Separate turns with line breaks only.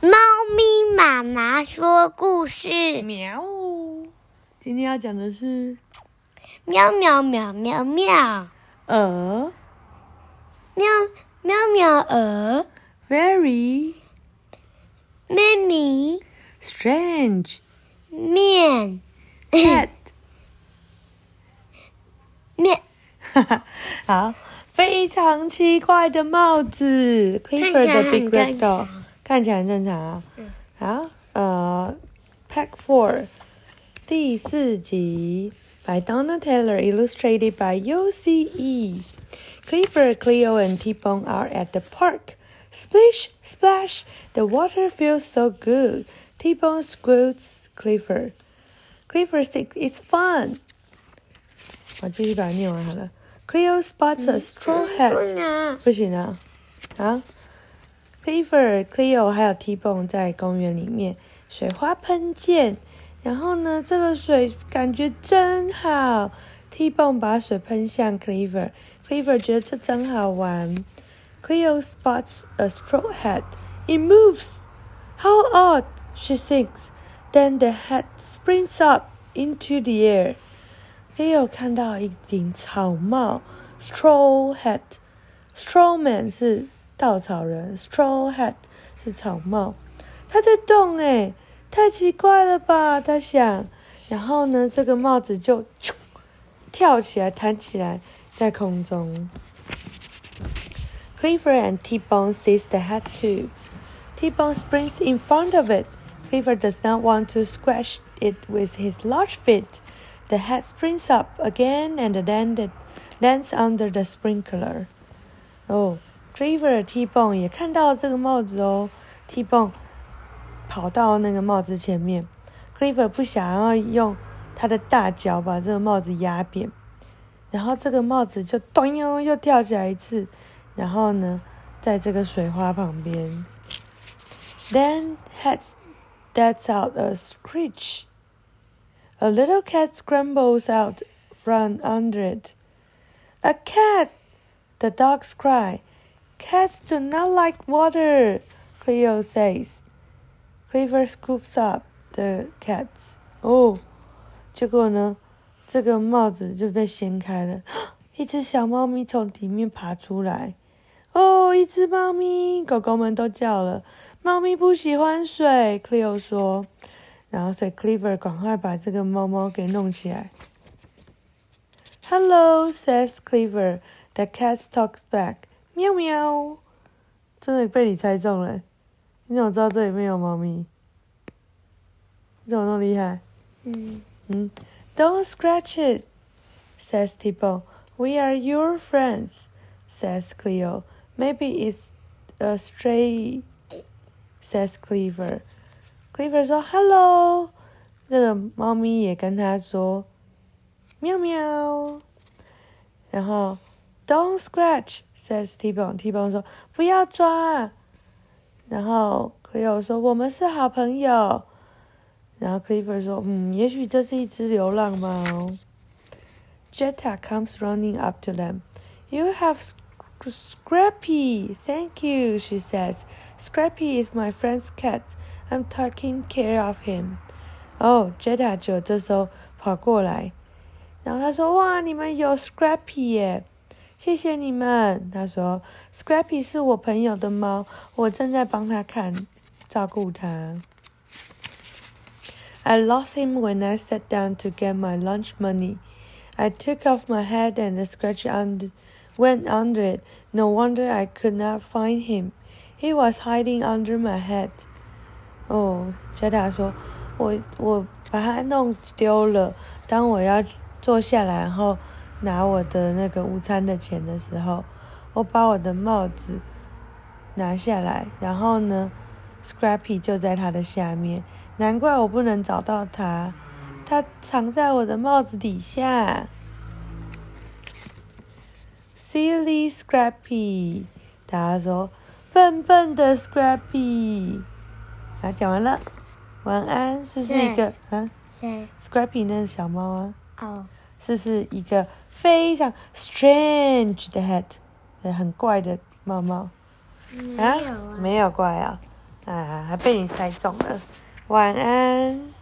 猫咪妈妈说故事。
喵。今天要讲的是
喵喵喵喵喵，
鹅
喵喵喵鹅
，，very
妹咪
strange
面。
Cat。
面。
哈哈，好，非常奇怪的帽子，Clifford 的 Big
看起来
Red
很
Dog，看起来很正常啊。好，呃，Pack Four 第四集by Donna Taylor, illustrated by UCE. Clifford, Cleo, and T-Bone are at the park. Splish, splash! The water feels so good. T-Bone squirts Clifford. Clifford thinks it's fun. 我继续把它念完好了。Cleo spots a straw
不
hat.
能，
不行啊！啊 ，Clifford、Cleo 还有 T-Bone 在公园里面水花喷溅，然后呢，这个水感觉真好。T-Bone 把水喷向 Clifford，Clifford 觉得这真好玩。Cleo spots a straw hat. It moves. How odd, she thinks. Then the hat springs up into the air. Cleo 看到一顶草帽，straw hat。Straw man 是稻草人，straw hat 是草帽，它在动诶，太奇怪了吧？他想，然后呢，这个帽子就咻跳起来，弹起来，在空中。Clifford and T-Bone seize the hat too. T-Bone springs in front of it. Clifford does not want to squash it with his large feet. The hat springs up again and then it lands under the sprinkler. ，Clifford T-Bone 也看到这个帽子哦。T-Bone 跑到那个帽子前面，Clifford 不想要用他的大脚把这个帽子压扁，然后这个帽子就咚哟又跳起来一次，然后呢，在这个水花旁边，Then hat lets out a screech. A little cat scrambles out from under it. A cat! The dogs cry. Cats do not like water, Cleo says. Clifford scoops up the cats. 哦，结果呢，这个帽子就被掀开了，一只小猫咪从里面爬出来。哦，一只猫咪，狗狗们都叫了。猫咪不喜欢水，Cleo 说。然后，所以 Clifford 赶快把这个猫猫给弄起来。Hello, says Clifford. The cat talks back. 喵喵，真的被你猜中了。你怎么知道这里面有猫咪？你怎么那么厉害？
嗯，
嗯，Don't scratch it, says T-Bone. We are your friends, says Cleo. Maybe it's a stray, says Cleaver. Cleaver 说 “Hello”，那个猫咪也跟他说“喵喵”，然后 “Don't scratch”， says T-Bone。T-Bone 说不要抓，然后 Cleo 说我们是好朋友。然后 Clifford 说：“嗯，也许这是一只流浪猫。” Jetta comes running up to them. You have sc- Scrappy. Thank you, she says. Scrappy is my friend's cat. I'm taking care of him. 哦、oh,，Jetta 就这时候跑过来，然后他说：“哇，你们有 Scrappy 耶， ！”谢谢你们。”他说：“Scrappy 是我朋友的猫，我正在帮他看，照顾他。” I lost him when I sat down to get my lunch money. I took off my hat and the scratch under, went under it. No wonder I could not find him. He was hiding under my hat. 哦，杰塔说，我我把它弄丢了。当我要坐下来，然后 拿我的那个午餐的钱的时候，我把我的帽子拿下来，然后呢，Scrappy 就在它的下面。难怪我不能找到它，它藏在我的帽子底下。Silly Scrappy，大家说笨笨的 Scrappy。啊，讲完了，晚安，是不是一个啊
谁
？？Scrappy 那是小猫啊，
哦，
是不是一个非常 strange 的 hat，呃很怪的帽帽？
没
啊
啊，
没有怪啊，啊。还被你猜中了。晚安。